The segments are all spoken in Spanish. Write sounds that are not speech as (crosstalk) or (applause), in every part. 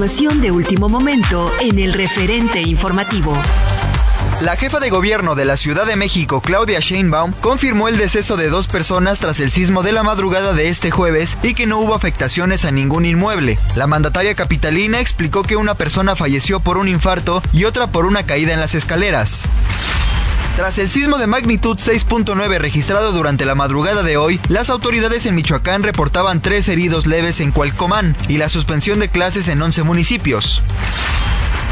De último momento en el referente informativo. La jefa de gobierno de la Ciudad de México, Claudia Sheinbaum, confirmó el deceso de dos personas tras el sismo de la madrugada de este jueves y que no hubo afectaciones a ningún inmueble. La mandataria capitalina explicó que una persona falleció por un infarto y otra por una caída en las escaleras. Tras el sismo de magnitud 6.9 registrado durante la madrugada de hoy, las autoridades en Michoacán reportaban tres heridos leves en Cualcomán y la suspensión de clases en 11 municipios.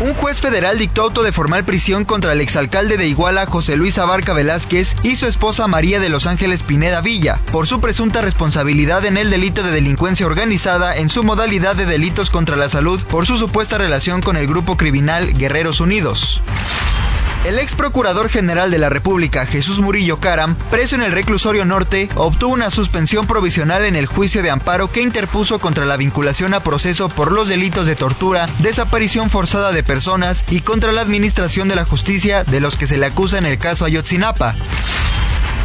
Un juez federal dictó auto de formal prisión contra el exalcalde de Iguala, José Luis Abarca Velázquez, y su esposa María de Los Ángeles Pineda Villa, por su presunta responsabilidad en el delito de delincuencia organizada en su modalidad de delitos contra la salud por su supuesta relación con el grupo criminal Guerreros Unidos. El ex procurador general de la República, Jesús Murillo Caram, preso en el reclusorio norte, obtuvo una suspensión provisional en el juicio de amparo que interpuso contra la vinculación a proceso por los delitos de tortura, desaparición forzada de personas y contra la administración de la justicia de los que se le acusa en el caso Ayotzinapa.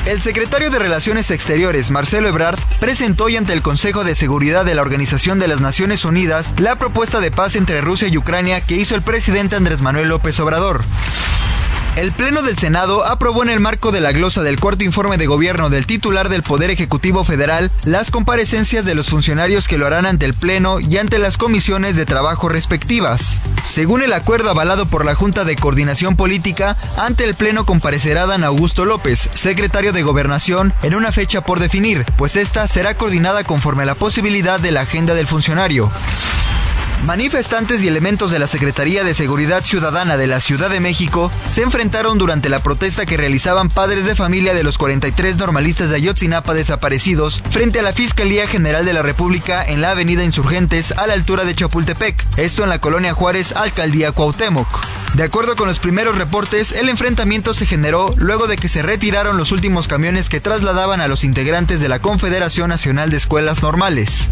El secretario de Relaciones Exteriores, Marcelo Ebrard, presentó hoy ante el Consejo de Seguridad de la Organización de las Naciones Unidas la propuesta de paz entre Rusia y Ucrania que hizo el presidente Andrés Manuel López Obrador. El Pleno del Senado aprobó en el marco de la glosa del cuarto informe de gobierno del titular del Poder Ejecutivo Federal las comparecencias de los funcionarios que lo harán ante el Pleno y ante las comisiones de trabajo respectivas. Según el acuerdo avalado por la Junta de Coordinación Política, ante el Pleno comparecerá Dan Augusto López, secretario de Gobernación, en una fecha por definir, pues esta será coordinada conforme a la posibilidad de la agenda del funcionario. Manifestantes y elementos de la Secretaría de Seguridad Ciudadana de la Ciudad de México se enfrentaron durante la protesta que realizaban padres de familia de los 43 normalistas de Ayotzinapa desaparecidos frente a la Fiscalía General de la República en la Avenida Insurgentes a la altura de Chapultepec, esto en la colonia Juárez, Alcaldía Cuauhtémoc. De acuerdo con los primeros reportes, el enfrentamiento se generó luego de que se retiraron los últimos camiones que trasladaban a los integrantes de la Confederación Nacional de Escuelas Normales.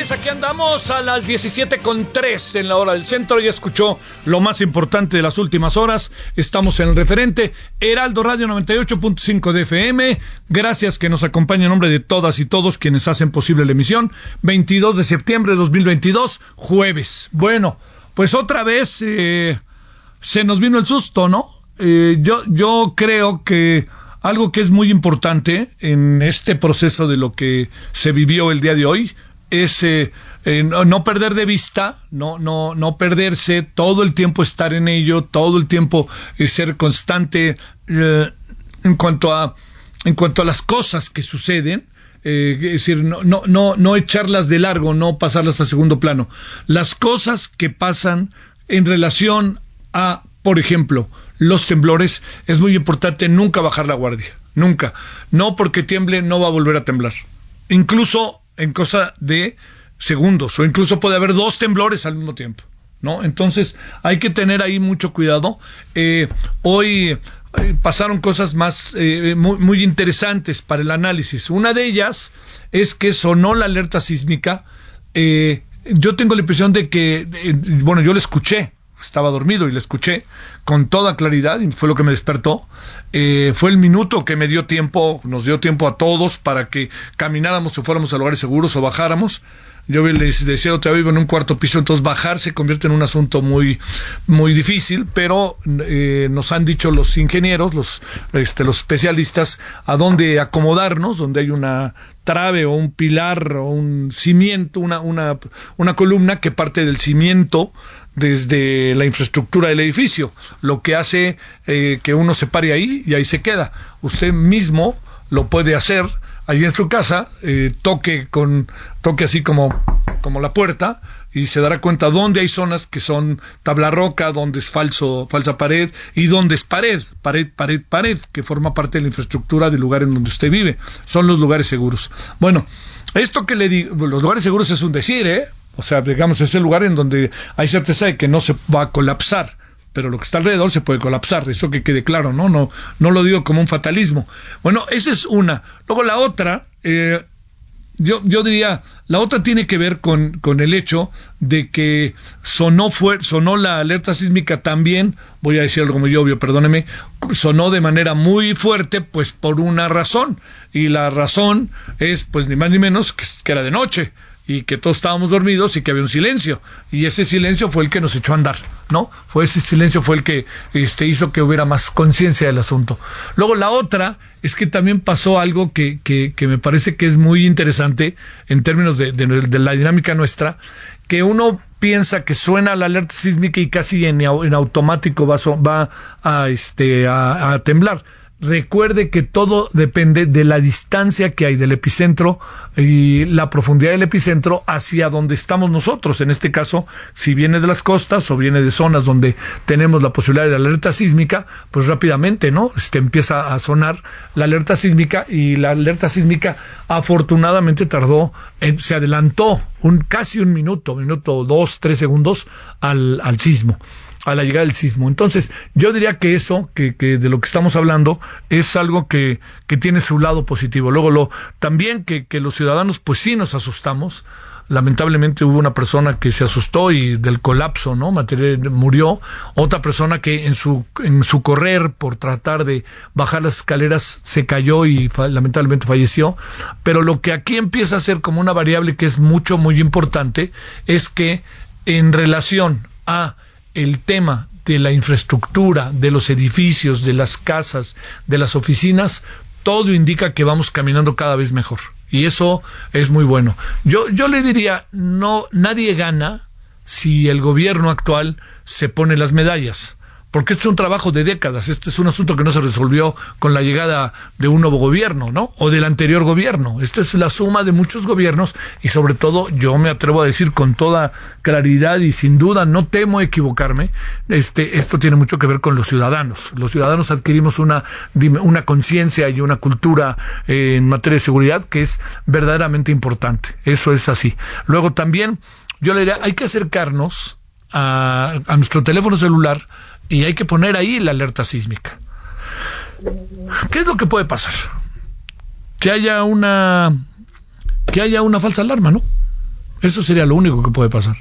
Tardes, aquí andamos a las 17 con 3 en la hora del centro. Ya escuchó lo más importante de las últimas horas. Estamos en el referente Heraldo Radio 98.5 de FM. Gracias que nos acompaña en nombre de todas y todos quienes hacen posible la emisión. 22 de septiembre de 2022, jueves. Bueno, pues otra vez eh, se nos vino el susto, ¿no? Eh, yo creo que algo que es muy importante en este proceso de lo que se vivió el día de hoy es eh, no, no perder de vista, no, no, no perderse, todo el tiempo estar en ello, todo el tiempo eh, ser constante eh, en cuanto a en cuanto a las cosas que suceden, eh, es decir, no, no, no, no echarlas de largo, no pasarlas a segundo plano. Las cosas que pasan en relación a, por ejemplo, los temblores, es muy importante nunca bajar la guardia, nunca. No porque tiemble no va a volver a temblar. Incluso en cosa de segundos, o incluso puede haber dos temblores al mismo tiempo. ¿No? Entonces hay que tener ahí mucho cuidado. Eh, hoy eh, pasaron cosas más eh, muy, muy interesantes para el análisis. Una de ellas es que sonó la alerta sísmica eh, yo tengo la impresión de que, eh, bueno, yo le escuché, estaba dormido y le escuché con toda claridad y fue lo que me despertó. Eh, fue el minuto que me dio tiempo, nos dio tiempo a todos para que camináramos o fuéramos a lugares seguros o bajáramos. Yo les decía otra vivo en un cuarto piso, entonces bajar se convierte en un asunto muy, muy difícil, pero eh, nos han dicho los ingenieros, los, este, los especialistas, a dónde acomodarnos, donde hay una trave o un pilar o un cimiento, una, una, una columna que parte del cimiento desde la infraestructura del edificio, lo que hace eh, que uno se pare ahí y ahí se queda. Usted mismo lo puede hacer allí en su casa, eh, toque con toque así como como la puerta y se dará cuenta dónde hay zonas que son tabla roca, dónde es falso falsa pared y dónde es pared, pared, pared, pared, que forma parte de la infraestructura del lugar en donde usted vive. Son los lugares seguros. Bueno, esto que le digo, los lugares seguros es un decir, ¿eh? O sea, digamos, es el lugar en donde hay certeza de que no se va a colapsar pero lo que está alrededor se puede colapsar, eso que quede claro, ¿no? No, no lo digo como un fatalismo. Bueno, esa es una. Luego la otra, eh, yo, yo diría, la otra tiene que ver con, con el hecho de que sonó, fue, sonó la alerta sísmica también, voy a decir algo muy obvio, perdóneme, sonó de manera muy fuerte, pues por una razón, y la razón es, pues ni más ni menos, que era de noche y que todos estábamos dormidos y que había un silencio. Y ese silencio fue el que nos echó a andar no fue ese silencio fue el que este hizo que hubiera más conciencia del asunto. Luego la otra es que también pasó algo que, que, me parece que es muy interesante en términos de, la dinámica nuestra que uno piensa que suena la alerta sísmica y casi en, en automático va, va este, a temblar recuerde que todo depende de la distancia que hay del epicentro y la profundidad del epicentro hacia donde estamos nosotros. En este caso, si viene de las costas o viene de zonas donde tenemos la posibilidad de alerta sísmica, pues rápidamente, ¿no? Este empieza a sonar la alerta sísmica y la alerta sísmica afortunadamente tardó, se adelantó un casi un minuto, minuto dos, tres segundos al, al sismo a la llegada del sismo. Entonces, yo diría que eso, que, que de lo que estamos hablando, es algo que, tiene su lado positivo. Luego, lo, también que, los ciudadanos, pues sí nos asustamos, lamentablemente hubo una persona que se asustó y del colapso, ¿no? Murió. Otra persona que en su, en su correr por tratar de bajar las escaleras se cayó y lamentablemente falleció. Pero lo que aquí empieza a ser como una variable que es mucho, muy importante es que en relación a el tema de la infraestructura, de los edificios, de las casas, de las oficinas, todo indica que vamos caminando cada vez mejor. Y eso es muy bueno. Yo, yo le diría, no, nadie gana si el gobierno actual se pone las medallas porque esto es un trabajo de décadas, este es un asunto que no se resolvió con la llegada de un nuevo gobierno, ¿no? O del anterior gobierno. Esto es la suma de muchos gobiernos y sobre todo yo me atrevo a decir con toda claridad y sin duda no temo equivocarme, este esto tiene mucho que ver con los ciudadanos. Los ciudadanos adquirimos una una conciencia y una cultura eh, en materia de seguridad que es verdaderamente importante. Eso es así. Luego también yo le diría, hay que acercarnos a, nuestro teléfono celular y hay que poner ahí la alerta sísmica. ¿Qué es lo que puede pasar? Que haya una que haya una falsa alarma, ¿no? Eso sería lo único que puede pasar.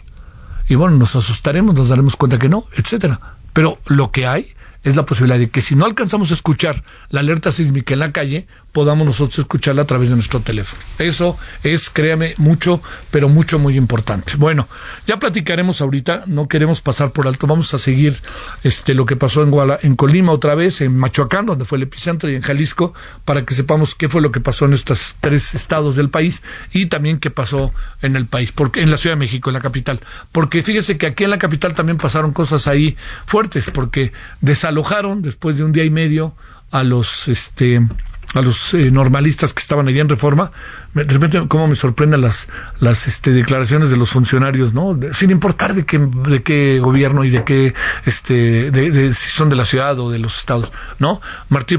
Y bueno, nos asustaremos, nos daremos cuenta que no, etcétera. Pero lo que hay es la posibilidad de que si no alcanzamos a escuchar la alerta sísmica en la calle, podamos nosotros escucharla a través de nuestro teléfono. Eso es, créame, mucho, pero mucho, muy importante. Bueno, ya platicaremos ahorita, no queremos pasar por alto, vamos a seguir este, lo que pasó en, en Colima otra vez, en Machoacán, donde fue el epicentro, y en Jalisco, para que sepamos qué fue lo que pasó en estos tres estados del país y también qué pasó en el país, porque en la Ciudad de México, en la capital. Porque fíjese que aquí en la capital también pasaron cosas ahí fuertes, porque desalojaron después de un día y medio a los este a los eh, normalistas que estaban allí en reforma, de repente cómo me sorprenden las, las este, declaraciones de los funcionarios, ¿no? sin importar de qué, de qué gobierno y de qué, este, de, si son de la ciudad o de los estados, ¿no? Martí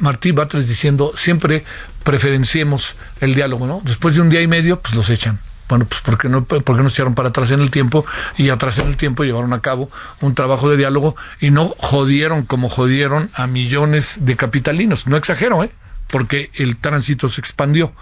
Martí Batres diciendo, siempre preferenciemos el diálogo, ¿no? Después de un día y medio, pues los echan. Bueno, pues porque no, porque no se echaron para atrás en el tiempo y atrás en el tiempo llevaron a cabo un trabajo de diálogo y no jodieron como jodieron a millones de capitalinos. No exagero, ¿eh? Porque el tránsito se expandió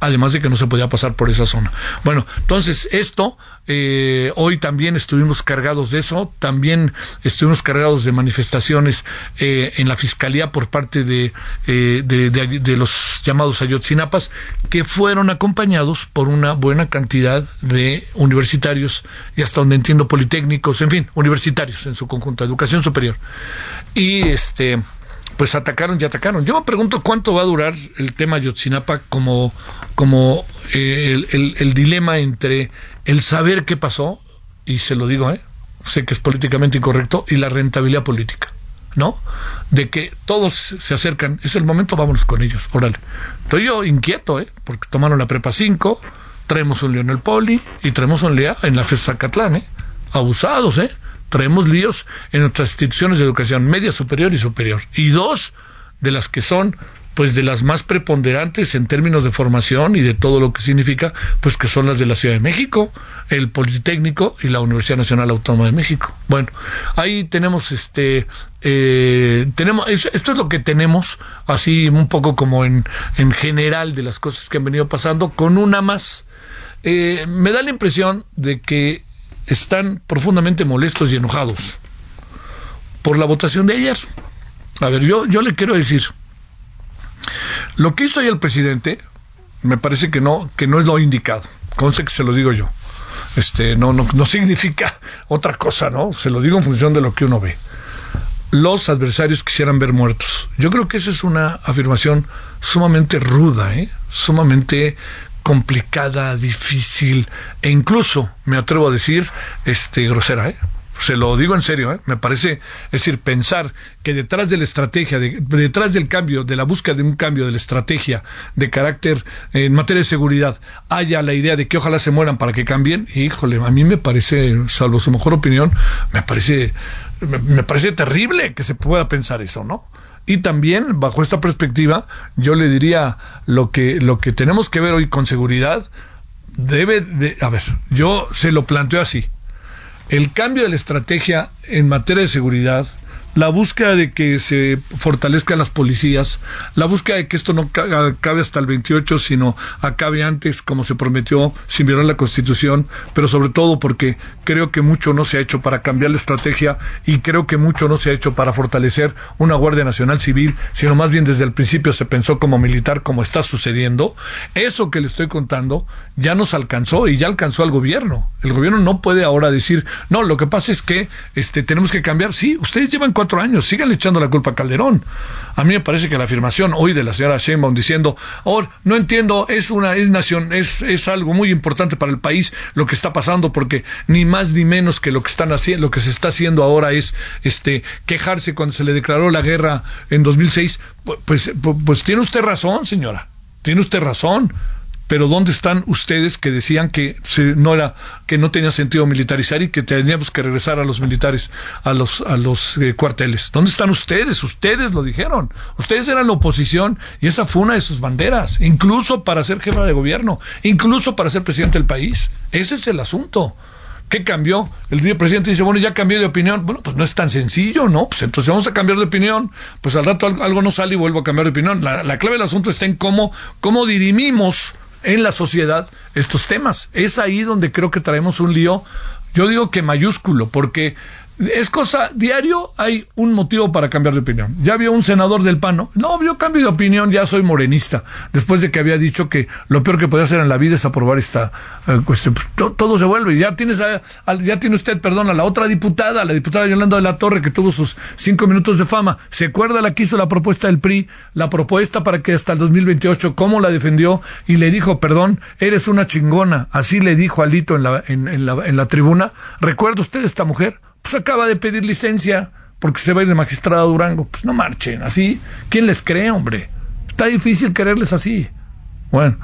además de que no se podía pasar por esa zona. Bueno, entonces esto, eh, hoy también estuvimos cargados de eso, también estuvimos cargados de manifestaciones eh, en la Fiscalía por parte de, eh, de, los llamados ayotzinapas, que fueron acompañados por una buena cantidad de universitarios, y hasta donde entiendo politécnicos, en fin, universitarios en su conjunto, educación superior. Y este pues atacaron y atacaron. Yo me pregunto cuánto va a durar el tema Yotzinapa como, como eh, el, dilema entre el saber qué pasó, y se lo digo, ¿eh? sé que es políticamente incorrecto, y la rentabilidad política, ¿no? De que todos se acercan, es el momento, vámonos con ellos, órale. Estoy yo inquieto, ¿eh? Porque tomaron la prepa 5, traemos un León en el Poli y traemos un Lea en la FES Zacatlán, ¿eh? Abusados, ¿eh? Traemos líos en nuestras instituciones de educación media, superior y superior. Y dos de las que son pues de las más preponderantes en términos de formación y de todo lo que significa, pues que son las de la Ciudad de México, el Politécnico y la Universidad Nacional Autónoma de México. Bueno, ahí tenemos este, eh, tenemos, esto es lo que tenemos, así un poco como en, en general de las cosas que han venido pasando, con una más. Eh, me da la impresión de que están profundamente molestos y enojados por la votación de ayer. A ver, yo, yo le quiero decir, lo que hizo ahí el presidente me parece que no, que no es lo indicado. Conste que se lo digo yo. Este, no, no, no (laughs) significa otra cosa, ¿no? Se lo digo en función de lo que uno ve. Los adversarios quisieran ver muertos. Yo creo que esa es una afirmación sumamente ruda, ¿eh? sumamente complicada, difícil e incluso, me atrevo a decir, este, grosera, ¿eh? se lo digo en serio, ¿eh? me parece, es decir, pensar que detrás de la estrategia, detrás del cambio, de la búsqueda de un cambio de la estrategia de carácter en materia de seguridad, haya la idea de que ojalá se mueran para que cambien, híjole, a mí me parece, salvo su mejor opinión, me parece, me parece terrible que se pueda pensar eso, ¿no? Y también, bajo esta perspectiva, yo le diría lo que, lo que tenemos que ver hoy con seguridad debe de, a ver, yo se lo planteo así. El cambio de la estrategia en materia de seguridad la búsqueda de que se fortalezcan las policías, la búsqueda de que esto no acabe hasta el 28, sino acabe antes, como se prometió, sin violar la Constitución, pero sobre todo porque creo que mucho no se ha hecho para cambiar la estrategia y creo que mucho no se ha hecho para fortalecer una Guardia Nacional Civil, sino más bien desde el principio se pensó como militar, como está sucediendo. Eso que le estoy contando ya nos alcanzó y ya alcanzó al gobierno. El gobierno no puede ahora decir, no, lo que pasa es que este, tenemos que cambiar. Sí, ustedes llevan años, sigan echando la culpa a Calderón. A mí me parece que la afirmación hoy de la señora Sheinbaum diciendo, oh, no entiendo, es una, es nación, es, es algo muy importante para el país lo que está pasando, porque ni más ni menos que lo que están haciendo, lo que se está haciendo ahora es este quejarse cuando se le declaró la guerra en 2006, pues, pues, pues tiene usted razón, señora, tiene usted razón pero ¿dónde están ustedes que decían que no era que no tenía sentido militarizar y que teníamos que regresar a los militares a los a los eh, cuarteles? ¿Dónde están ustedes? Ustedes lo dijeron. Ustedes eran la oposición y esa fue una de sus banderas, incluso para ser jefa de gobierno, incluso para ser presidente del país. Ese es el asunto. ¿Qué cambió? El presidente dice, bueno, ya cambié de opinión. Bueno, pues no es tan sencillo, ¿no? Pues entonces vamos a cambiar de opinión. Pues al rato algo, no sale y vuelvo a cambiar de opinión. La, la clave del asunto está en cómo, cómo dirimimos en la sociedad estos temas. Es ahí donde creo que traemos un lío, yo digo que mayúsculo, porque es cosa, diario hay un motivo para cambiar de opinión. Ya había un senador del PAN, ¿no? No, yo cambio de opinión, ya soy morenista, después de que había dicho que lo peor que podía hacer en la vida es aprobar esta eh, cuestión. Pues, todo se vuelve. Ya tienes ya tiene usted, perdón, a la otra diputada, la diputada Yolanda de la Torre, que tuvo sus cinco minutos de fama. ¿Se acuerda la que hizo la propuesta del PRI? La propuesta para que hasta el 2028, cómo la defendió y le dijo, perdón, eres una chingona. Así le dijo Alito en la, en, la, en la tribuna. ¿Recuerda usted esta mujer? Pues acaba de pedir licencia porque se va a ir de magistrado a Durango. Pues no marchen, así. ¿Quién les cree, hombre? Está difícil quererles así. Bueno,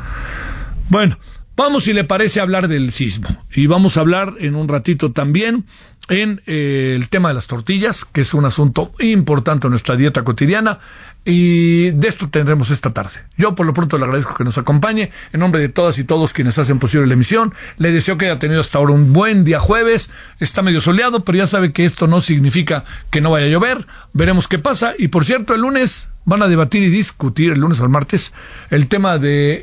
bueno, vamos si le parece hablar del sismo. Y vamos a hablar en un ratito también en eh, el tema de las tortillas, que es un asunto importante en nuestra dieta cotidiana. Y de esto tendremos esta tarde. Yo por lo pronto le agradezco que nos acompañe. En nombre de todas y todos quienes hacen posible la emisión, le deseo que haya tenido hasta ahora un buen día jueves. Está medio soleado, pero ya sabe que esto no significa que no vaya a llover. Veremos qué pasa. Y por cierto, el lunes van a debatir y discutir, el lunes o el martes, el tema de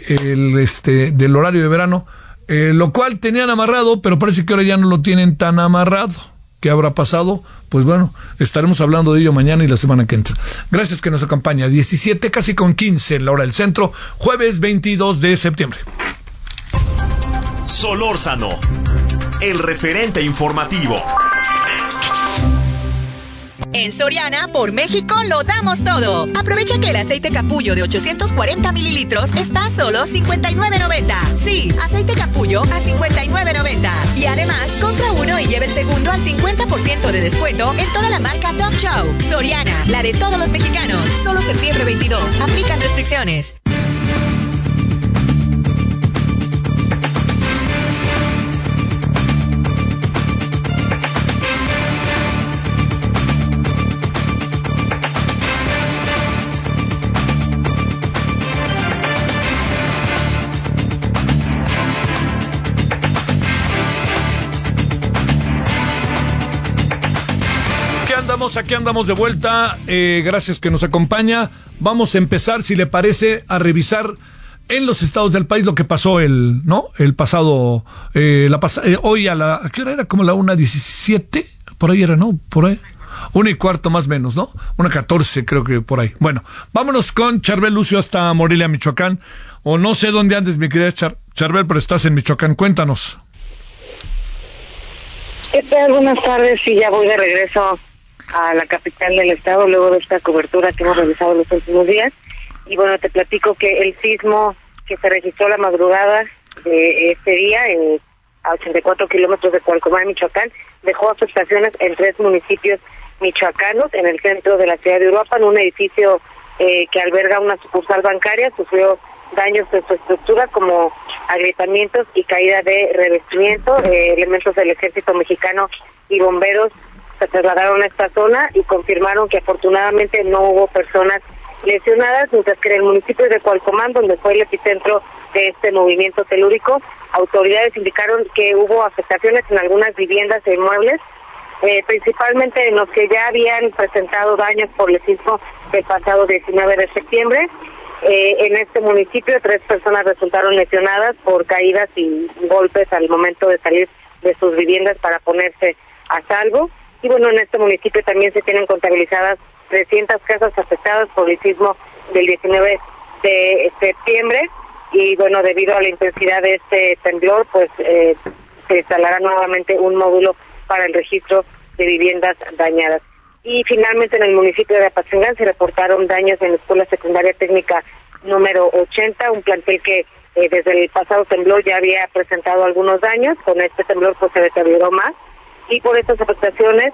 este, del horario de verano, eh, lo cual tenían amarrado, pero parece que ahora ya no lo tienen tan amarrado. ¿Qué habrá pasado? Pues bueno, estaremos hablando de ello mañana y la semana que entra. Gracias que nos acompaña. 17, casi con 15 en la hora del centro, jueves 22 de septiembre. Solórzano, el referente informativo. En Soriana, por México, lo damos todo. Aprovecha que el aceite capullo de 840 mililitros está a solo 59.90. Sí, aceite capullo a 59.90. Y además, compra uno y lleve el segundo al 50% de descuento en toda la marca Top Show. Soriana, la de todos los mexicanos. Solo septiembre 22. Aplican restricciones. Aquí andamos de vuelta. Eh, gracias que nos acompaña. Vamos a empezar, si le parece, a revisar en los estados del país lo que pasó el, ¿no? El pasado, eh, la eh, hoy a la, ¿a qué hora era? Como la una diecisiete, por ahí era, ¿no? Por ahí. Una y cuarto más menos, ¿no? Una catorce, creo que por ahí. Bueno, vámonos con Charbel Lucio hasta Morelia, Michoacán. O no sé dónde andes, mi querida Char Charbel, pero estás en Michoacán. Cuéntanos. ¿Qué tal? Buenas tardes. y ya voy de regreso a la capital del estado luego de esta cobertura que hemos realizado los últimos días. Y bueno, te platico que el sismo que se registró la madrugada de este día en, a 84 kilómetros de Cualcomán, Michoacán, dejó afectaciones en tres municipios michoacanos, en el centro de la ciudad de Uruapan, un edificio eh, que alberga una sucursal bancaria, sufrió daños en su estructura como agrietamientos y caída de revestimiento. Elementos del ejército mexicano y bomberos se trasladaron a esta zona y confirmaron que afortunadamente no hubo personas lesionadas, mientras que en el municipio de Cualcomán, donde fue el epicentro de este movimiento telúrico, autoridades indicaron que hubo afectaciones en algunas viviendas e inmuebles, eh, principalmente en los que ya habían presentado daños por el sismo del pasado 19 de septiembre. Eh, en este municipio tres personas resultaron lesionadas por caídas y golpes al momento de salir de sus viviendas para ponerse a salvo. Y bueno, en este municipio también se tienen contabilizadas 300 casas afectadas por el sismo del 19 de septiembre. Y bueno, debido a la intensidad de este temblor, pues eh, se instalará nuevamente un módulo para el registro de viviendas dañadas. Y finalmente en el municipio de Apatzingán se reportaron daños en la Escuela Secundaria Técnica número 80, un plantel que eh, desde el pasado temblor ya había presentado algunos daños, con este temblor pues se deterioró más y por estas afectaciones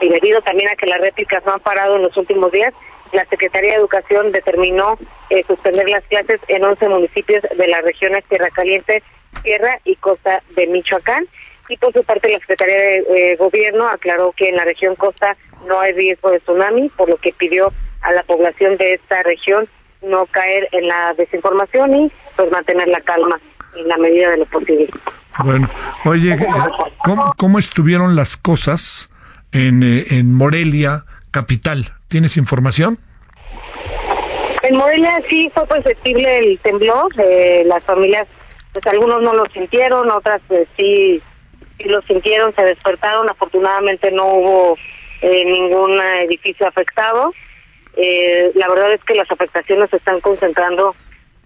y debido también a que las réplicas no han parado en los últimos días, la Secretaría de Educación determinó eh, suspender las clases en 11 municipios de las regiones Tierra Caliente, Tierra y Costa de Michoacán. Y por su parte, la Secretaría de eh, Gobierno aclaró que en la región Costa no hay riesgo de tsunami, por lo que pidió a la población de esta región no caer en la desinformación y pues mantener la calma en la medida de lo posible. Bueno, oye, ¿cómo, estuvieron las cosas en, eh, en Morelia, capital? ¿Tienes información? En Morelia sí fue perceptible el temblor, eh, las familias, pues algunos no lo sintieron, otras pues, sí, sí lo sintieron, se despertaron, afortunadamente no hubo eh, ningún edificio afectado. Eh, la verdad es que las afectaciones se están concentrando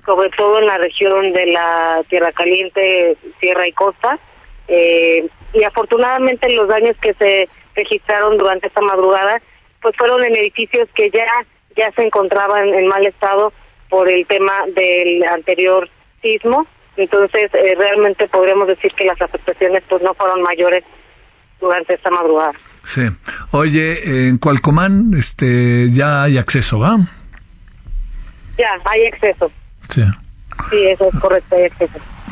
sobre todo en la región de la Tierra Caliente, Sierra y Costa. Eh, y afortunadamente los daños que se registraron durante esta madrugada pues fueron en edificios que ya ya se encontraban en mal estado por el tema del anterior sismo. Entonces eh, realmente podríamos decir que las afectaciones pues no fueron mayores durante esta madrugada. Sí. Oye en Cualcomán este ya hay acceso va ya hay acceso Sí. Sí, eso es correcto.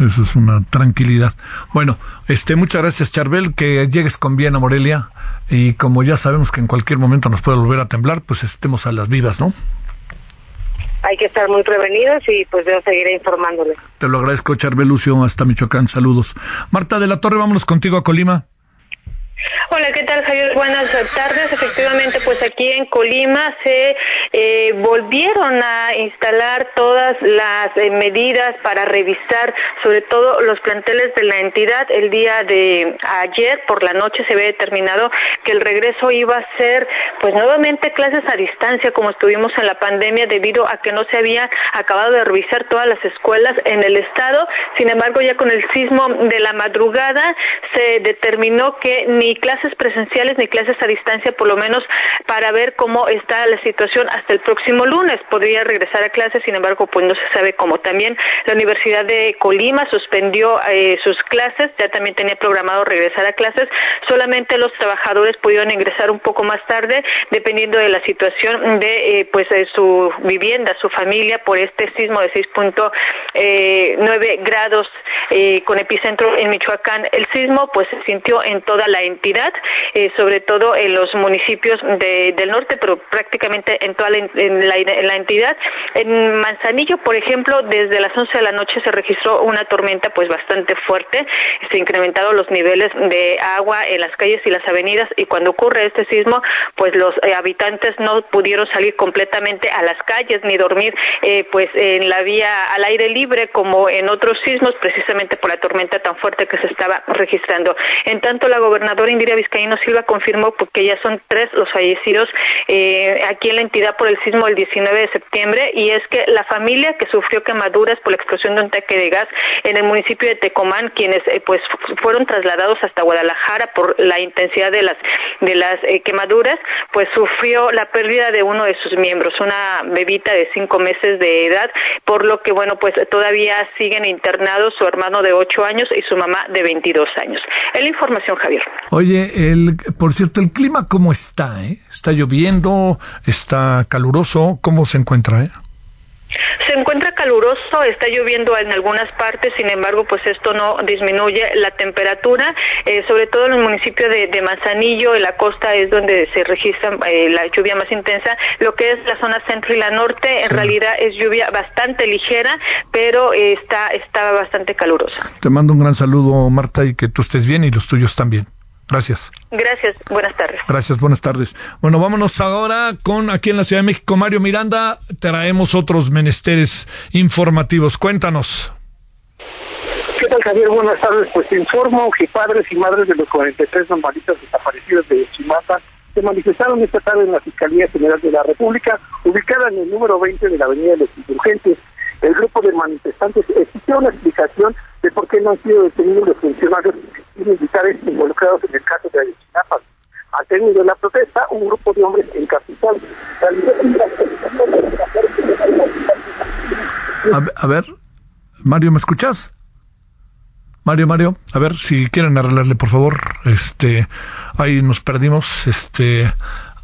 Eso es una tranquilidad. Bueno, este, muchas gracias, Charbel, que llegues con bien a Morelia y como ya sabemos que en cualquier momento nos puede volver a temblar, pues estemos a las vivas, ¿no? Hay que estar muy prevenidos y pues yo seguiré informándoles. Te lo agradezco, Charbel Lucio, hasta Michoacán. Saludos. Marta de la Torre, vámonos contigo a Colima. Hola, ¿qué tal Javier? Buenas tardes. Efectivamente, pues aquí en Colima se eh, volvieron a instalar todas las eh, medidas para revisar sobre todo los planteles de la entidad. El día de ayer por la noche se había determinado que el regreso iba a ser pues nuevamente clases a distancia como estuvimos en la pandemia debido a que no se había acabado de revisar todas las escuelas en el estado. Sin embargo, ya con el sismo de la madrugada se determinó que ni clases presenciales ni clases a distancia, por lo menos para ver cómo está la situación hasta el próximo lunes. Podría regresar a clases, sin embargo, pues no se sabe cómo. También la Universidad de Colima suspendió eh, sus clases, ya también tenía programado regresar a clases. Solamente los trabajadores pudieron ingresar un poco más tarde, dependiendo de la situación de eh, pues de su vivienda, su familia, por este sismo de 6.9 eh, grados con epicentro en Michoacán. El sismo pues se sintió en toda la entidad, eh, sobre todo en los municipios del norte, pero prácticamente en toda la, en la, entidad. En Manzanillo, por ejemplo, desde las 11 de la noche se registró una tormenta pues bastante fuerte, se incrementaron los niveles de agua en las calles y las avenidas y cuando ocurre este sismo, pues los eh, habitantes no pudieron salir completamente a las calles ni dormir eh, pues en la vía al aire libre como en otros sismos precisamente por la tormenta tan fuerte que se estaba registrando. En tanto, la gobernadora Indira Vizcaíno Silva confirmó porque ya son tres los fallecidos eh, aquí en la entidad por el sismo del 19 de septiembre y es que la familia que sufrió quemaduras por la explosión de un tanque de gas en el municipio de Tecomán, quienes eh, pues fueron trasladados hasta Guadalajara por la intensidad de las de las eh, quemaduras, pues sufrió la pérdida de uno de sus miembros, una bebita de cinco meses de edad, por lo que bueno pues todavía siguen internados su hermano de ocho años y su mamá de 22 años. Es la información, Javier. Oye, el, por cierto, el clima cómo está, ¿eh? ¿Está lloviendo? ¿Está caluroso? ¿Cómo se encuentra, eh? Se encuentra caluroso, está lloviendo en algunas partes, sin embargo, pues esto no disminuye la temperatura, eh, sobre todo en el municipio de, Manzanillo, en la costa es donde se registra eh, la lluvia más intensa, lo que es la zona centro y la norte, en realidad es lluvia bastante ligera, pero está, está bastante calurosa. Te mando un gran saludo, Marta, y que tú estés bien y los tuyos también. Gracias. Gracias, buenas tardes. Gracias, buenas tardes. Bueno, vámonos ahora con aquí en la Ciudad de México, Mario Miranda, traemos otros menesteres informativos. Cuéntanos. ¿Qué tal, Javier? Buenas tardes. Pues te informo que padres y madres de los 43 normalistas desaparecidos de Chimapa se manifestaron esta tarde en la Fiscalía General de la República, ubicada en el número 20 de la Avenida de los Insurgentes. El grupo de manifestantes exigió una explicación de por qué no han sido detenidos los funcionarios y militares involucrados en el caso de Ayotzinapa. Al término de la protesta, un grupo de hombres en Capital a, ver, Mario, ¿me escuchas? Mario, Mario, a ver si quieren arreglarle, por favor. Este, ahí nos perdimos. Este,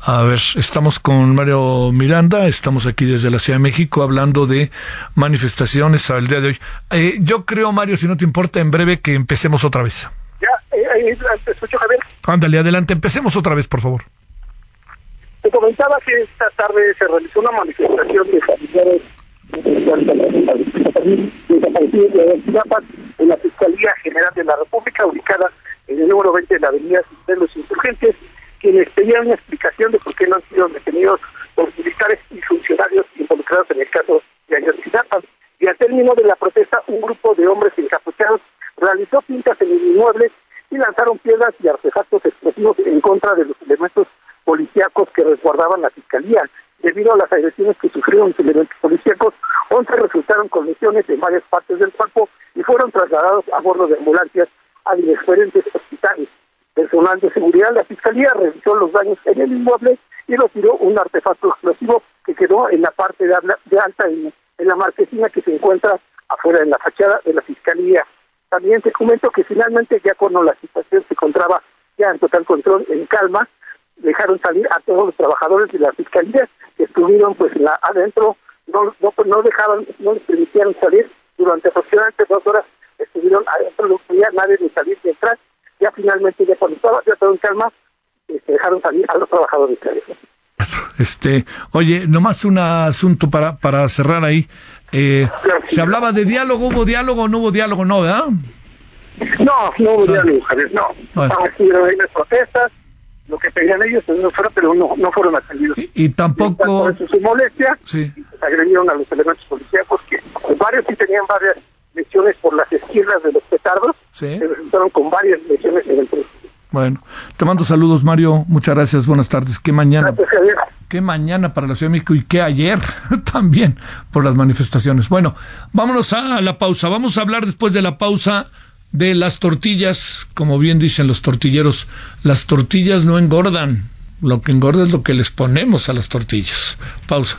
a ver, estamos con Mario Miranda, estamos aquí desde la Ciudad de México hablando de manifestaciones al día de hoy. Eh, yo creo, Mario, si no te importa, en breve que empecemos otra vez. Ya, eh, eh escucho, Javier. Ándale, adelante, empecemos otra vez, por favor. Te comentaba que esta tarde se realizó una manifestación de familiares desaparecidos de Chiapas en la Fiscalía General de la República, ubicada en el número 20 de la Avenida de los Insurgentes, quienes pedían una explicación de por qué no han sido detenidos los militares y funcionarios involucrados en el caso de Ayotzinapa. Y al término de la protesta, un grupo de hombres encapuchados realizó pintas en el inmueble y lanzaron piedras y artefactos explosivos en contra de los elementos policíacos que resguardaban la fiscalía. Debido a las agresiones que sufrieron los elementos policíacos, 11 resultaron con lesiones en varias partes del cuerpo y fueron trasladados a bordo de ambulancias a diferentes hospitales personal de seguridad, la Fiscalía revisó los daños en el inmueble y retiró un artefacto explosivo que quedó en la parte de, alta en, la marquesina que se encuentra afuera de la fachada de la Fiscalía. También te comento que finalmente ya cuando la situación se encontraba ya en total control, en calma, dejaron salir a todos los trabajadores de la Fiscalía que estuvieron pues adentro, no, no, no dejaban, no les permitieron salir durante aproximadamente dos horas estuvieron adentro, no podía nadie ni salir ni entrar. Ya finalmente, ya cuando estaba ya todo en calma, este, dejaron salir a los trabajadores. Este, oye, nomás un asunto para, para cerrar ahí. Eh, se hablaba de diálogo, hubo diálogo, no hubo diálogo, no, ¿verdad? No, no hubo diálogo, Javier, no. Bueno. ahí las protestas, lo que pedían ellos pues, no fueron, pero no, no fueron atendidos. Y, y tampoco... Por su molestia, sí. agredieron a los elementos policíacos, que varios sí tenían varias lesiones por las esquinas de los petardos, sí. se resultaron con varias lesiones en el. Bueno, te mando saludos, Mario. Muchas gracias. Buenas tardes. Qué mañana. Gracias, qué mañana para la Ciudad de México y qué ayer (laughs) también por las manifestaciones. Bueno, vámonos a la pausa. Vamos a hablar después de la pausa de las tortillas. Como bien dicen los tortilleros, las tortillas no engordan. Lo que engorda es lo que les ponemos a las tortillas. Pausa.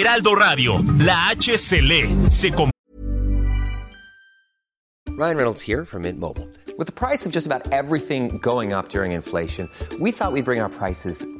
Heraldo Radio, la se Ryan Reynolds here from Mint Mobile. With the price of just about everything going up during inflation, we thought we'd bring our prices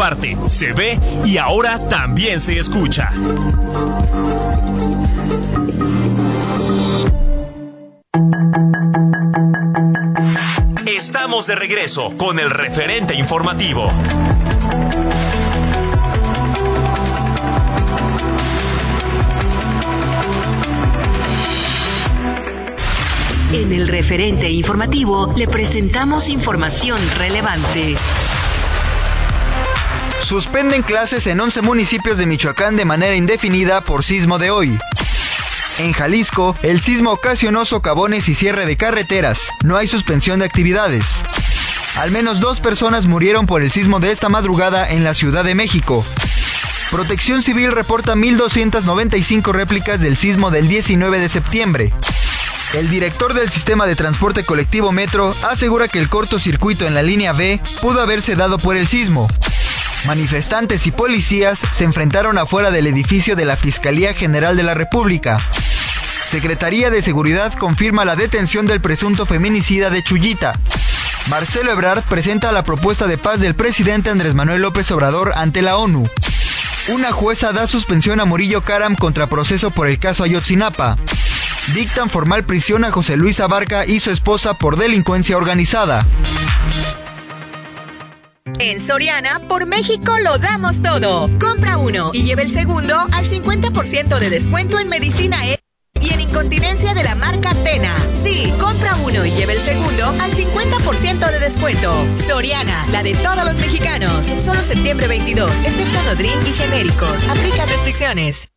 Parte, se ve y ahora también se escucha. Estamos de regreso con el referente informativo. En el referente informativo le presentamos información relevante. Suspenden clases en 11 municipios de Michoacán de manera indefinida por sismo de hoy. En Jalisco, el sismo ocasionó socavones y cierre de carreteras. No hay suspensión de actividades. Al menos dos personas murieron por el sismo de esta madrugada en la Ciudad de México. Protección Civil reporta 1.295 réplicas del sismo del 19 de septiembre. El director del sistema de transporte colectivo Metro asegura que el cortocircuito en la línea B pudo haberse dado por el sismo. Manifestantes y policías se enfrentaron afuera del edificio de la Fiscalía General de la República. Secretaría de Seguridad confirma la detención del presunto feminicida de Chullita. Marcelo Ebrard presenta la propuesta de paz del presidente Andrés Manuel López Obrador ante la ONU. Una jueza da suspensión a Murillo Karam contra proceso por el caso Ayotzinapa. Dictan formal prisión a José Luis Abarca y su esposa por delincuencia organizada. En Soriana, por México lo damos todo. Compra uno y lleve el segundo al 50% de descuento en medicina E y en incontinencia de la marca Tena. Sí, compra uno y lleve el segundo al 50% de descuento. Soriana, la de todos los mexicanos. Solo septiembre 22, excepto Nodrin y genéricos. Aplica restricciones.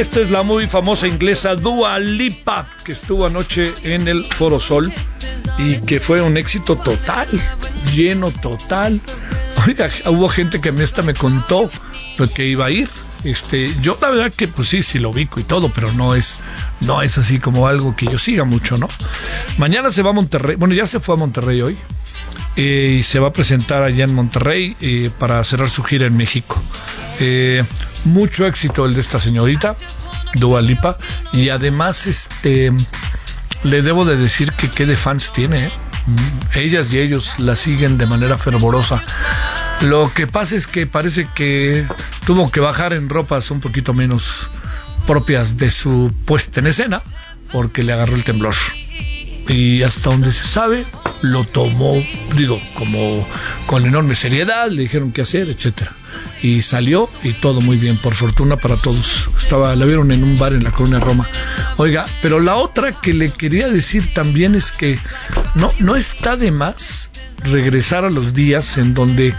Esta es la muy famosa inglesa Dua Lipa, que estuvo anoche en el Foro Sol y que fue un éxito total, lleno total. Oiga, hubo gente que me esta me contó que iba a ir. Este, yo la verdad que pues sí, sí lo ubico y todo, pero no es, no es así como algo que yo siga mucho, ¿no? Mañana se va a Monterrey, bueno ya se fue a Monterrey hoy eh, y se va a presentar allá en Monterrey eh, para cerrar su gira en México. Eh, mucho éxito el de esta señorita, Dua Lipa, y además este le debo de decir que qué de fans tiene, ¿eh? ellas y ellos la siguen de manera fervorosa. Lo que pasa es que parece que tuvo que bajar en ropas un poquito menos propias de su puesta en escena porque le agarró el temblor. Y hasta donde se sabe, lo tomó, digo, como con enorme seriedad, le dijeron qué hacer, etcétera. Y salió y todo muy bien, por fortuna para todos. Estaba, la vieron en un bar en la colonia Roma. Oiga, pero la otra que le quería decir también es que no, no está de más regresar a los días en donde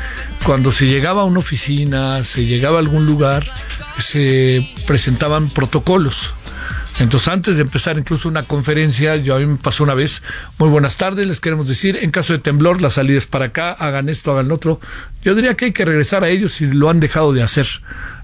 cuando se llegaba a una oficina, se llegaba a algún lugar, se presentaban protocolos entonces, antes de empezar incluso una conferencia, yo a mí me pasó una vez, muy buenas tardes, les queremos decir, en caso de temblor, la salida es para acá, hagan esto, hagan lo otro. Yo diría que hay que regresar a ellos si lo han dejado de hacer.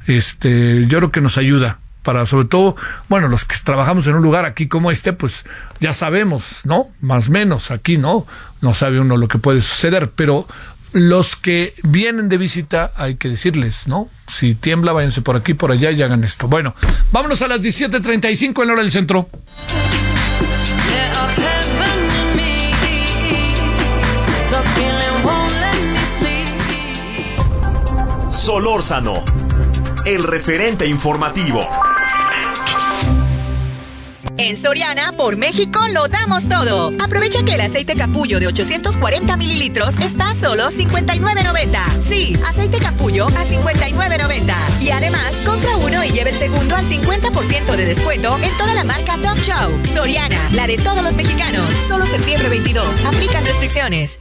Este, yo creo que nos ayuda para sobre todo, bueno, los que trabajamos en un lugar aquí como este, pues ya sabemos, ¿no? Más o menos, aquí no, no sabe uno lo que puede suceder, pero los que vienen de visita hay que decirles, ¿no? Si tiembla, váyanse por aquí, por allá y hagan esto. Bueno, vámonos a las 17.35 en la hora del centro. Solórzano, el referente informativo. En Soriana, por México, lo damos todo. Aprovecha que el aceite capullo de 840 mililitros está a solo 59.90. Sí, aceite capullo a 59.90. Y además, compra uno y lleve el segundo al 50% de descuento en toda la marca Dog Show. Soriana, la de todos los mexicanos. Solo septiembre 22. Aplican restricciones.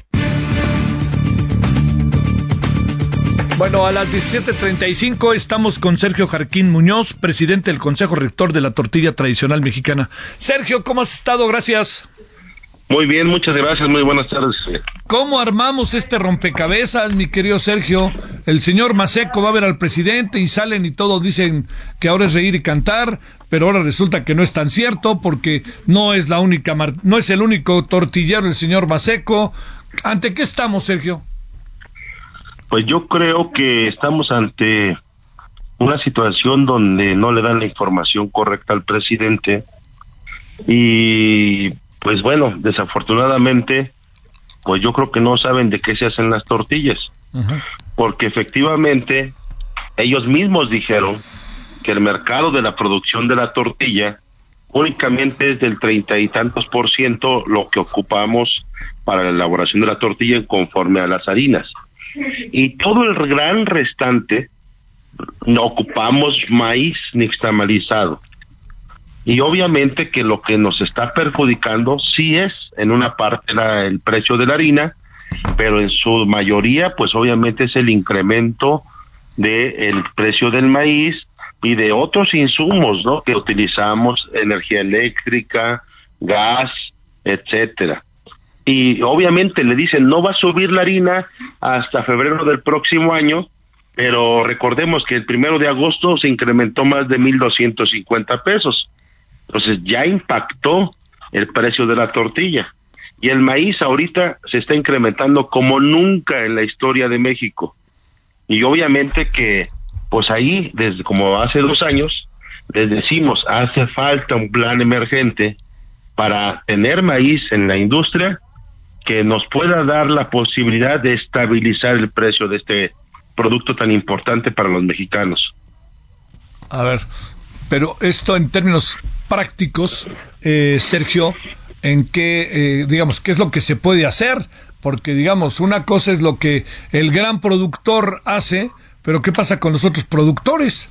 Bueno, a las 17:35 estamos con Sergio Jarquín Muñoz, presidente del Consejo Rector de la Tortilla Tradicional Mexicana. Sergio, ¿cómo has estado? Gracias. Muy bien, muchas gracias, muy buenas tardes. ¿Cómo armamos este rompecabezas, mi querido Sergio? El señor Maseco va a ver al presidente y salen y todos dicen que ahora es reír y cantar, pero ahora resulta que no es tan cierto porque no es la única, no es el único tortillero el señor Maseco. ¿Ante qué estamos, Sergio? Pues yo creo que estamos ante una situación donde no le dan la información correcta al presidente y pues bueno, desafortunadamente pues yo creo que no saben de qué se hacen las tortillas, porque efectivamente ellos mismos dijeron que el mercado de la producción de la tortilla únicamente es del treinta y tantos por ciento lo que ocupamos para la elaboración de la tortilla conforme a las harinas y todo el gran restante no ocupamos maíz nixtamalizado. Y obviamente que lo que nos está perjudicando sí es en una parte el precio de la harina, pero en su mayoría pues obviamente es el incremento del el precio del maíz y de otros insumos, ¿no? Que utilizamos energía eléctrica, gas, etcétera y obviamente le dicen no va a subir la harina hasta febrero del próximo año, pero recordemos que el primero de agosto se incrementó más de 1.250 pesos. Entonces ya impactó el precio de la tortilla. Y el maíz ahorita se está incrementando como nunca en la historia de México. Y obviamente que, pues ahí, desde como hace dos años, les decimos, hace falta un plan emergente para tener maíz en la industria que nos pueda dar la posibilidad de estabilizar el precio de este producto tan importante para los mexicanos. A ver, pero esto en términos prácticos, eh, Sergio, ¿en qué, eh, digamos, qué es lo que se puede hacer? Porque, digamos, una cosa es lo que el gran productor hace, pero ¿qué pasa con los otros productores?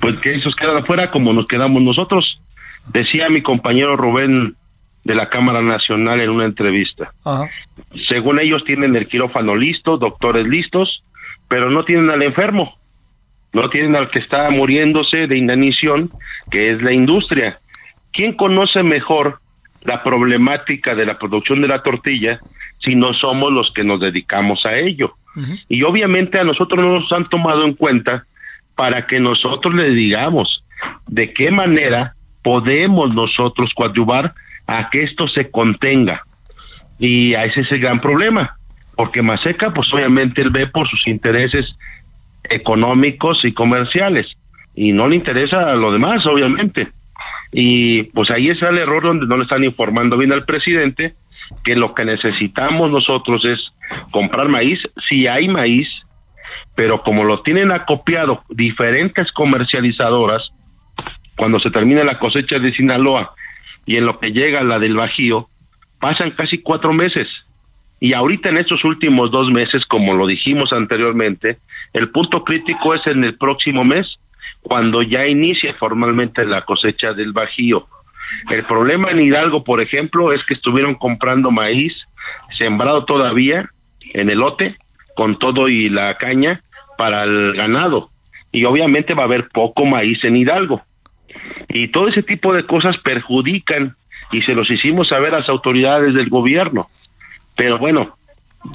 Pues que esos quedan afuera como nos quedamos nosotros. Decía mi compañero Rubén de la Cámara Nacional en una entrevista. Según ellos tienen el quirófano listo, doctores listos, pero no tienen al enfermo. no tienen al que está muriéndose de inanición, que es la industria. ¿Quién conoce mejor la problemática de la producción de la tortilla si no somos los que nos dedicamos a ello? Y obviamente a nosotros no nos han tomado en cuenta para que nosotros le digamos de qué manera podemos nosotros coadyuvar a que esto se contenga. Y ese es el gran problema, porque Maseca, pues obviamente él ve por sus intereses económicos y comerciales, y no le interesa lo demás, obviamente. Y pues ahí está el error donde no le están informando bien al presidente que lo que necesitamos nosotros es comprar maíz, si hay maíz, pero como lo tienen acopiado diferentes comercializadoras, cuando se termina la cosecha de Sinaloa y en lo que llega la del Bajío, pasan casi cuatro meses. Y ahorita en estos últimos dos meses, como lo dijimos anteriormente, el punto crítico es en el próximo mes, cuando ya inicia formalmente la cosecha del Bajío. El problema en Hidalgo, por ejemplo, es que estuvieron comprando maíz sembrado todavía en el lote, con todo y la caña, para el ganado. Y obviamente va a haber poco maíz en Hidalgo. Y todo ese tipo de cosas perjudican y se los hicimos saber a las autoridades del gobierno. Pero bueno,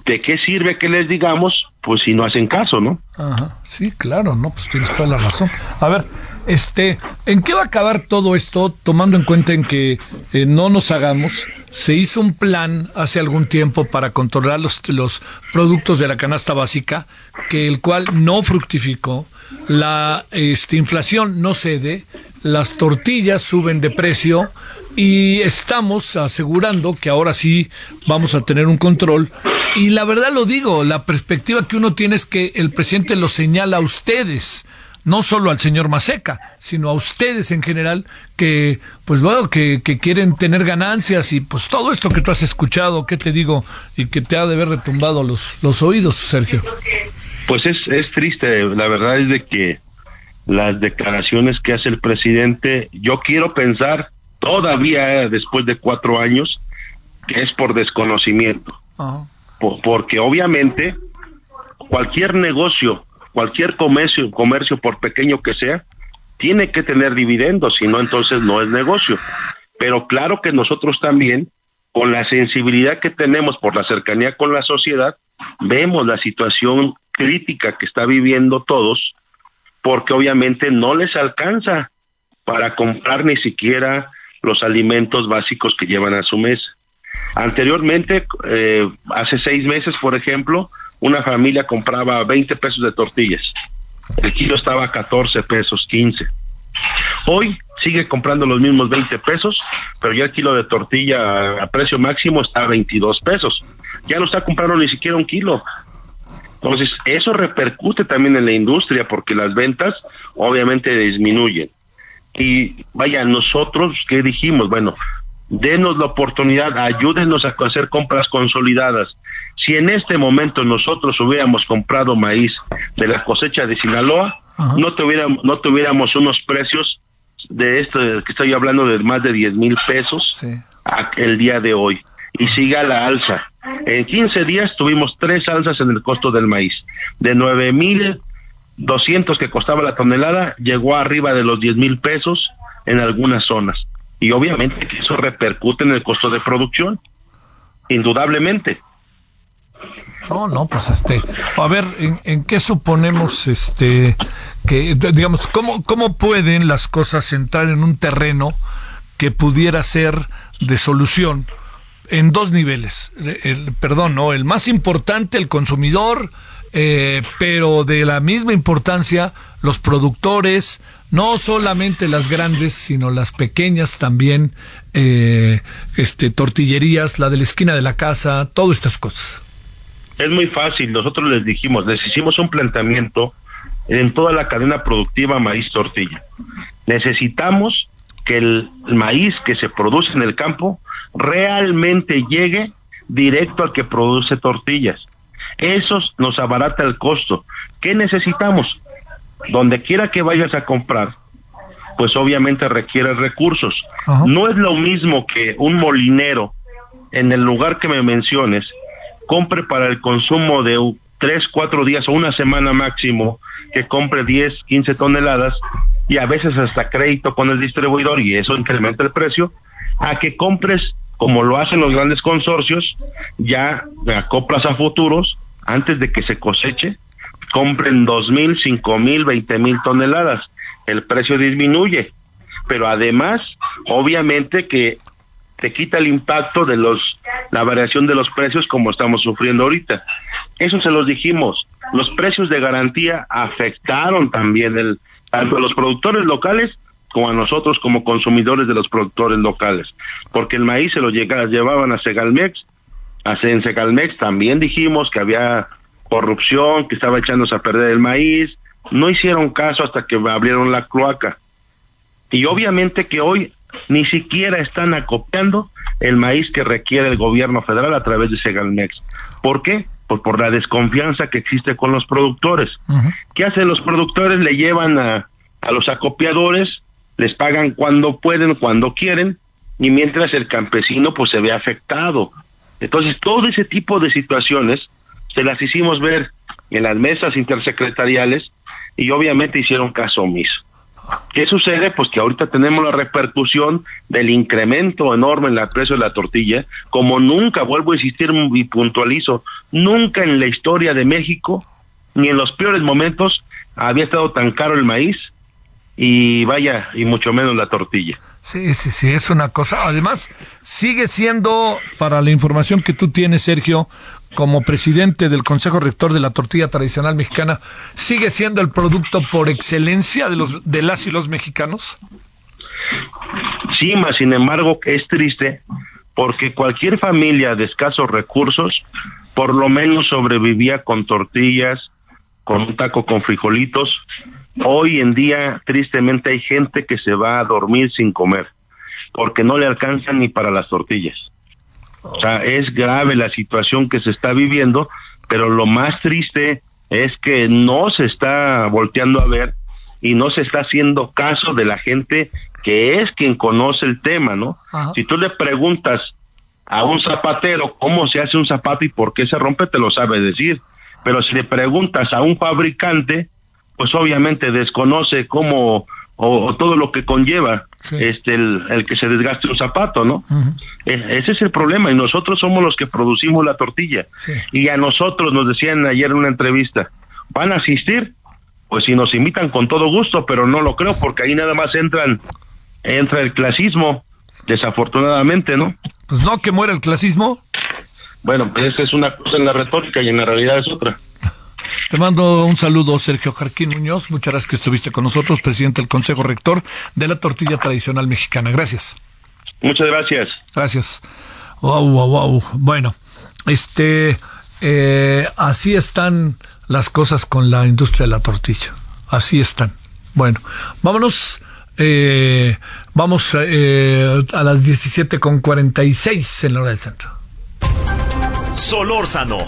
¿de qué sirve que les digamos? Pues si no hacen caso, ¿no? Ajá, sí, claro, no, pues tienes toda la razón. A ver, este, ¿en qué va a acabar todo esto tomando en cuenta en que eh, no nos hagamos? Se hizo un plan hace algún tiempo para controlar los, los productos de la canasta básica, que el cual no fructificó, la este, inflación no cede, las tortillas suben de precio y estamos asegurando que ahora sí vamos a tener un control. Y la verdad lo digo, la perspectiva que uno tiene es que el presidente lo señala a ustedes, no solo al señor Maseca, sino a ustedes en general, que, pues bueno, que, que, quieren tener ganancias y pues todo esto que tú has escuchado, ¿qué te digo? Y que te ha de haber retumbado los, los oídos, Sergio. Pues es, es triste, la verdad es de que las declaraciones que hace el presidente, yo quiero pensar todavía después de cuatro años que es por desconocimiento, porque obviamente cualquier negocio, cualquier comercio, comercio por pequeño que sea, tiene que tener dividendos, si no entonces no es negocio. Pero claro que nosotros también, con la sensibilidad que tenemos por la cercanía con la sociedad, vemos la situación crítica que está viviendo todos porque obviamente no les alcanza para comprar ni siquiera los alimentos básicos que llevan a su mesa. Anteriormente, eh, hace seis meses, por ejemplo, una familia compraba 20 pesos de tortillas. El kilo estaba a 14 pesos, 15. Hoy sigue comprando los mismos 20 pesos, pero ya el kilo de tortilla a precio máximo está a 22 pesos. Ya no está comprando ni siquiera un kilo. Entonces, eso repercute también en la industria porque las ventas obviamente disminuyen. Y vaya, nosotros, ¿qué dijimos? Bueno, denos la oportunidad, ayúdenos a hacer compras consolidadas. Si en este momento nosotros hubiéramos comprado maíz de la cosecha de Sinaloa, no tuviéramos, no tuviéramos unos precios de esto que estoy hablando de más de 10 mil pesos el día de hoy y siga la alza. En 15 días tuvimos tres alzas en el costo del maíz. De 9.200 que costaba la tonelada, llegó arriba de los 10 mil pesos en algunas zonas. Y obviamente que eso repercute en el costo de producción, indudablemente. No, no, pues este, a ver, ¿en, qué suponemos este que digamos cómo cómo pueden las cosas entrar en un terreno que pudiera ser de solución en dos niveles. El, perdón, ¿no? El más importante, el consumidor, eh, pero de la misma importancia, los productores, no solamente las grandes, sino las pequeñas también, eh, este, tortillerías, la de la esquina de la casa, todas estas cosas. Es muy fácil, nosotros les dijimos, les hicimos un planteamiento en toda la cadena productiva maíz-tortilla. Necesitamos que el maíz que se produce en el campo realmente llegue directo al que produce tortillas. Eso nos abarata el costo. ¿Qué necesitamos? Donde quiera que vayas a comprar, pues obviamente requiere recursos. No es lo mismo que un molinero en el lugar que me menciones compre para el consumo de tres, cuatro días o una semana máximo que compre 10, 15 toneladas y a veces hasta crédito con el distribuidor y eso incrementa el precio, a que compres como lo hacen los grandes consorcios, ya acoplas a futuros antes de que se coseche, compren dos mil, cinco mil, veinte mil toneladas, el precio disminuye, pero además, obviamente que te quita el impacto de los la variación de los precios como estamos sufriendo ahorita. Eso se los dijimos. Los precios de garantía afectaron también el tanto a los productores locales como a nosotros como consumidores de los productores locales, porque el maíz se lo llevaban a Segalmex, a en Segalmex también dijimos que había corrupción, que estaba echándose a perder el maíz, no hicieron caso hasta que abrieron la cloaca. Y obviamente que hoy ni siquiera están acopiando el maíz que requiere el gobierno federal a través de Segalmex. ¿Por qué? Pues por la desconfianza que existe con los productores. ¿Qué hacen los productores? Le llevan a, a los acopiadores les pagan cuando pueden, cuando quieren, y mientras el campesino pues se ve afectado. Entonces, todo ese tipo de situaciones se las hicimos ver en las mesas intersecretariales y obviamente hicieron caso omiso. ¿Qué sucede? Pues que ahorita tenemos la repercusión del incremento enorme en el precio de la tortilla, como nunca, vuelvo a insistir y puntualizo, nunca en la historia de México, ni en los peores momentos, había estado tan caro el maíz y vaya, y mucho menos la tortilla. Sí, sí, sí, es una cosa. Además, sigue siendo, para la información que tú tienes, Sergio, como presidente del Consejo Rector de la Tortilla Tradicional Mexicana, ¿sigue siendo el producto por excelencia de, los, de las y los mexicanos? Sí, más sin embargo, es triste porque cualquier familia de escasos recursos, por lo menos sobrevivía con tortillas, con un taco con frijolitos, Hoy en día, tristemente, hay gente que se va a dormir sin comer porque no le alcanzan ni para las tortillas. O sea, es grave la situación que se está viviendo, pero lo más triste es que no se está volteando a ver y no se está haciendo caso de la gente que es quien conoce el tema, ¿no? Si tú le preguntas a un zapatero cómo se hace un zapato y por qué se rompe, te lo sabe decir. Pero si le preguntas a un fabricante, pues obviamente desconoce cómo o, todo lo que conlleva este el, que se desgaste un zapato, ¿no? E, ese es el problema y nosotros somos los que producimos la tortilla. Y a nosotros nos decían ayer en una entrevista, ¿van a asistir? Pues si nos invitan con todo gusto, pero no lo creo porque ahí nada más entran entra el clasismo, desafortunadamente, ¿no? Pues no que muera el clasismo. Bueno, pues esa es una cosa en la retórica y en la realidad es otra. Te mando un saludo, Sergio Jarquín Muñoz. Muchas gracias que estuviste con nosotros, presidente del Consejo Rector de la Tortilla Tradicional Mexicana. Gracias. Muchas gracias. Gracias. Wow, wow, wow. Bueno, este, eh, así están las cosas con la industria de la tortilla. Así están. Bueno, vámonos. Eh, vamos eh, a las 17.46 en la hora del centro. Solórzano,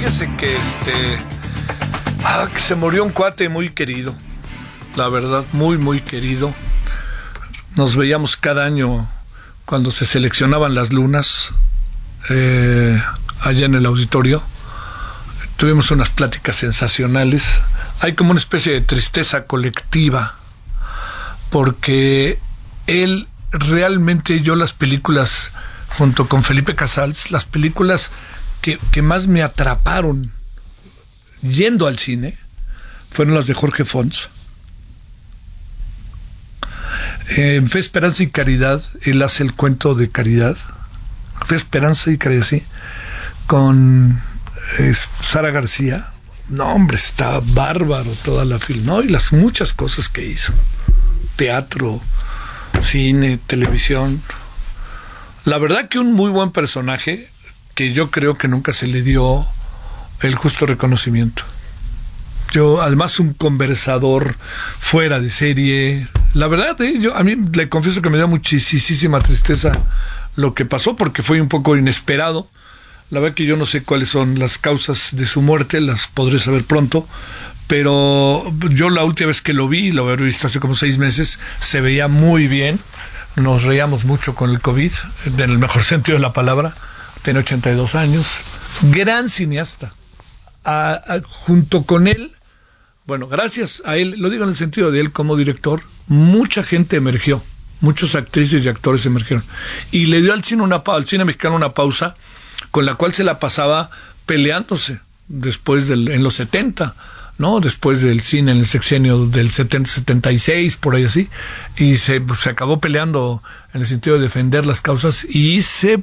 Fíjese que este, ah, que se murió un cuate muy querido, la verdad, muy, muy querido. Nos veíamos cada año cuando se seleccionaban las lunas eh, allá en el auditorio. Tuvimos unas pláticas sensacionales. Hay como una especie de tristeza colectiva porque él realmente yo las películas junto con Felipe Casals, las películas que, más me atraparon yendo al cine fueron las de Jorge Fons. En Fe, Esperanza y Caridad, él hace el cuento de Caridad. Fe, Esperanza y Caridad, sí. Con Sara García. No, hombre, está bárbaro toda la film, ¿no? Y las muchas cosas que hizo. Teatro, cine, televisión. La verdad que un muy buen personaje, que yo creo que nunca se le dio el justo reconocimiento. Yo, además, un conversador fuera de serie. La verdad, eh, yo a mí le confieso que me da muchísima tristeza lo que pasó porque fue un poco inesperado. La verdad que yo no sé cuáles son las causas de su muerte, las podré saber pronto, pero yo la última vez que lo vi, lo había visto hace como seis meses, se veía muy bien. Nos reíamos mucho con el COVID, en el mejor (laughs) sentido de la palabra. Tiene 82 años. Gran cineasta. junto con él, bueno, gracias a él, lo digo en el sentido de él como director, mucha gente emergió, muchos actrices y actores emergieron. Y le dio al cine, una, al cine mexicano una pausa con la cual se la pasaba peleándose después en los 70 ¿no? Después del cine en el sexenio del 70, 76, por ahí así, y se, se acabó peleando en el sentido de defender las causas y se,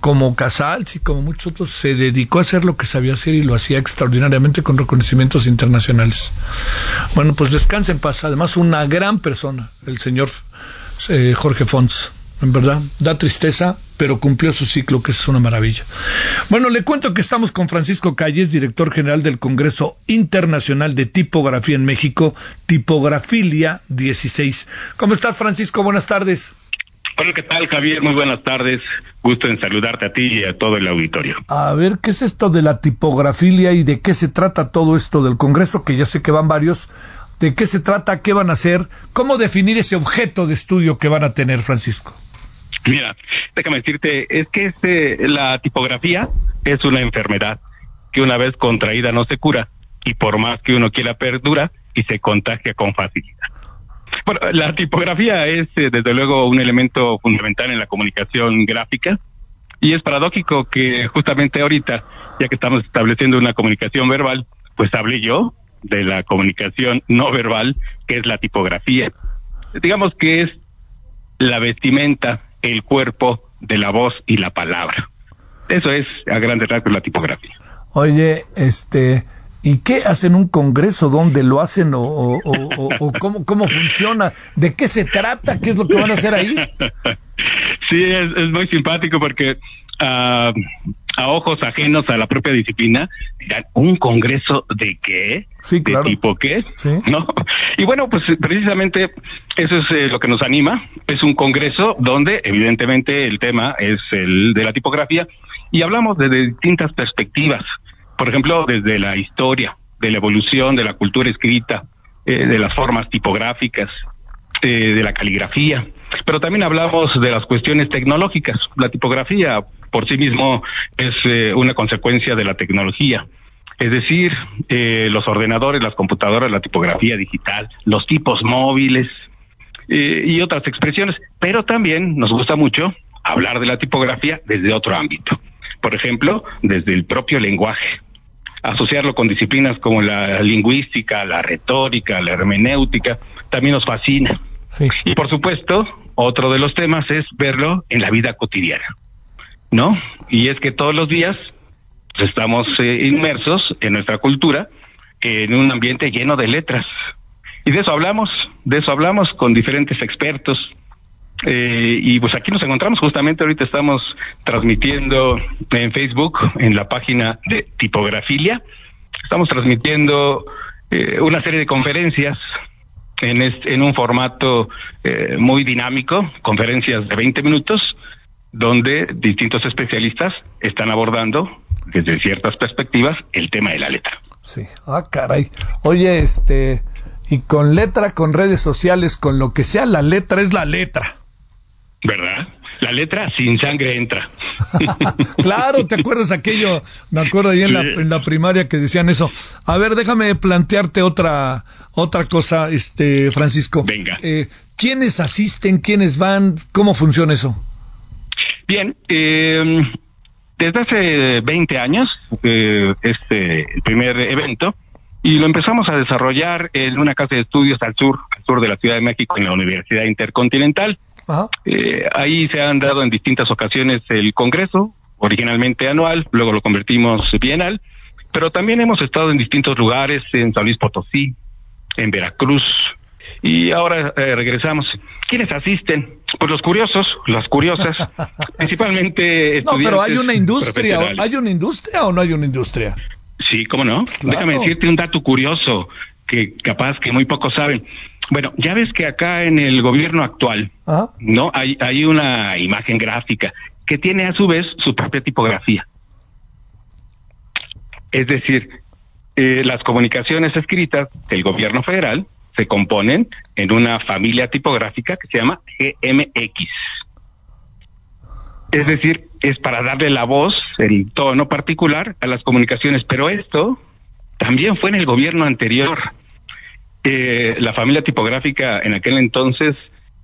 como Casals y como muchos otros, se dedicó a hacer lo que sabía hacer y lo hacía extraordinariamente con reconocimientos internacionales. Bueno, pues descanse en paz. Además, una gran persona, el señor eh, Jorge Fons en verdad, da tristeza, pero cumplió su ciclo, que es una maravilla. Bueno, le cuento que estamos con Francisco Calles, director general del Congreso Internacional de Tipografía en México, Tipografilia 16. ¿Cómo estás, Francisco? Buenas tardes. Hola, ¿qué tal, Javier? Muy buenas tardes. Gusto en saludarte a ti y a todo el auditorio. A ver, ¿qué es esto de la tipografilia y de qué se trata todo esto del Congreso? Que ya sé que van varios. ¿De qué se trata? ¿Qué van a hacer? ¿Cómo definir ese objeto de estudio que van a tener, Francisco? Mira, déjame decirte, es que este, la tipografía es una enfermedad que una vez contraída no se cura y por más que uno quiera perdura y se contagia con facilidad. Bueno, la tipografía es eh, desde luego un elemento fundamental en la comunicación gráfica y es paradójico que justamente ahorita, ya que estamos estableciendo una comunicación verbal, pues hablé yo de la comunicación no verbal, que es la tipografía. Digamos que es la vestimenta el cuerpo de la voz y la palabra. Eso es a grandes rasgos la tipografía. Oye, este, ¿y qué hacen un congreso? ¿Dónde lo hacen o, o, cómo, cómo funciona? ¿De qué se trata? ¿Qué es lo que van a hacer ahí? (laughs) Sí, es, muy simpático porque uh, a ojos ajenos a la propia disciplina, dirán, ¿un congreso de qué? Sí, claro. ¿De tipo qué? Sí. ¿No? Y bueno, pues precisamente eso es eh, lo que nos anima. Es un congreso donde evidentemente el tema es el de la tipografía y hablamos desde distintas perspectivas. Por ejemplo, desde la historia, de la evolución de la cultura escrita, eh, de las formas tipográficas, eh, de la caligrafía, pero también hablamos de las cuestiones tecnológicas. La tipografía por sí mismo es eh, una consecuencia de la tecnología. Es decir, eh, los ordenadores, las computadoras, la tipografía digital, los tipos móviles eh, y otras expresiones. Pero también nos gusta mucho hablar de la tipografía desde otro ámbito. Por ejemplo, desde el propio lenguaje. Asociarlo con disciplinas como la lingüística, la retórica, la hermenéutica, también nos fascina. Y por supuesto, otro de los temas es verlo en la vida cotidiana. ¿No? Y es que todos los días estamos eh, inmersos en nuestra cultura, en un ambiente lleno de letras. Y de eso hablamos, de eso hablamos con diferentes expertos. Eh, y pues aquí nos encontramos, justamente ahorita estamos transmitiendo en Facebook, en la página de Tipografilia, estamos transmitiendo eh, una serie de conferencias en, en un formato muy dinámico, conferencias de 20 minutos, donde distintos especialistas están abordando desde ciertas perspectivas el tema de la letra. Sí, ah, caray. Oye, este, y con letra, con redes sociales, con lo que sea, la letra es la letra. ¿Verdad? La letra sin sangre entra. (laughs) claro, ¿te acuerdas aquello? Me acuerdo ahí en, la, en, la, primaria que decían eso. A ver, déjame plantearte otra otra cosa, este Francisco. Venga. Eh, ¿Quiénes asisten? ¿Quiénes van? ¿Cómo funciona eso? Bien, eh, desde hace 20 años, eh, este primer evento, y lo empezamos a desarrollar en una casa de estudios al sur, al sur de la Ciudad de México, en la Universidad Intercontinental. Eh, ahí se han dado en distintas ocasiones el Congreso, originalmente anual, luego lo convertimos bienal, pero también hemos estado en distintos lugares, en San Luis Potosí, en Veracruz, y ahora eh, regresamos. ¿Quiénes asisten? Pues los curiosos, las curiosas, (laughs) principalmente estudiantes. No, pero hay una industria, ¿hay una industria o no hay una industria? Sí, cómo no. Déjame decirte un dato curioso que capaz que muy pocos saben. Bueno, ya ves que acá en el gobierno actual, ¿no? Hay, hay una imagen gráfica que tiene a su vez su propia tipografía. Es decir, eh, las comunicaciones escritas del gobierno federal se componen en una familia tipográfica que se llama GMX. Es decir, es para darle la voz, el tono particular a las comunicaciones, pero esto también fue en el gobierno anterior. Eh, la familia tipográfica en aquel entonces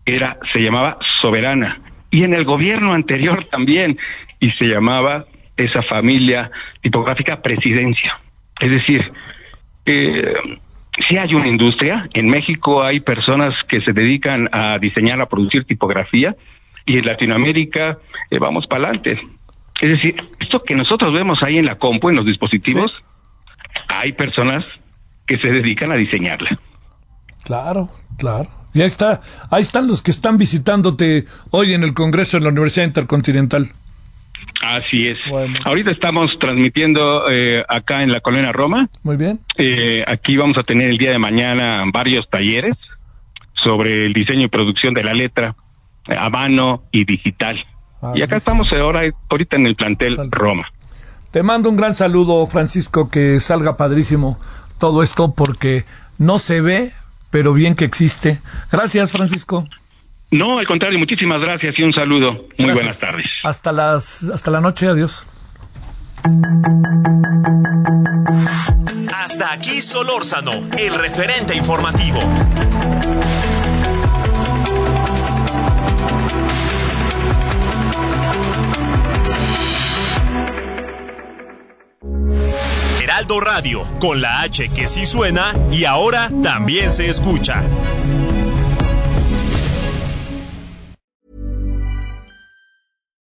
era se llamaba Soberana y en el gobierno anterior también y se llamaba esa familia tipográfica Presidencia. Es decir, eh, si hay una industria, en México hay personas que se dedican a diseñar, a producir tipografía y en Latinoamérica eh, vamos para adelante. Es decir, esto que nosotros vemos ahí en la compu, en los dispositivos, hay personas que se dedican a diseñarla. Claro, claro. Y ahí está, ahí están los que están visitándote hoy en el Congreso de la Universidad Intercontinental. Así es. Ahorita estamos transmitiendo eh, acá en la Colonia Roma. Muy bien. Eh, aquí vamos a tener el día de mañana varios talleres sobre el diseño y producción de la letra a mano y digital. Ah, y acá estamos ahora, ahorita en el plantel Roma. Te mando un gran saludo, Francisco, que salga padrísimo todo esto porque no se ve, pero bien que existe. Gracias, Francisco. No, al contrario, muchísimas gracias y un saludo. Muy buenas tardes. Hasta las hasta la noche, adiós. Hasta aquí Solórzano, el referente informativo. Heraldo Radio, con la H que sí suena y ahora también se escucha.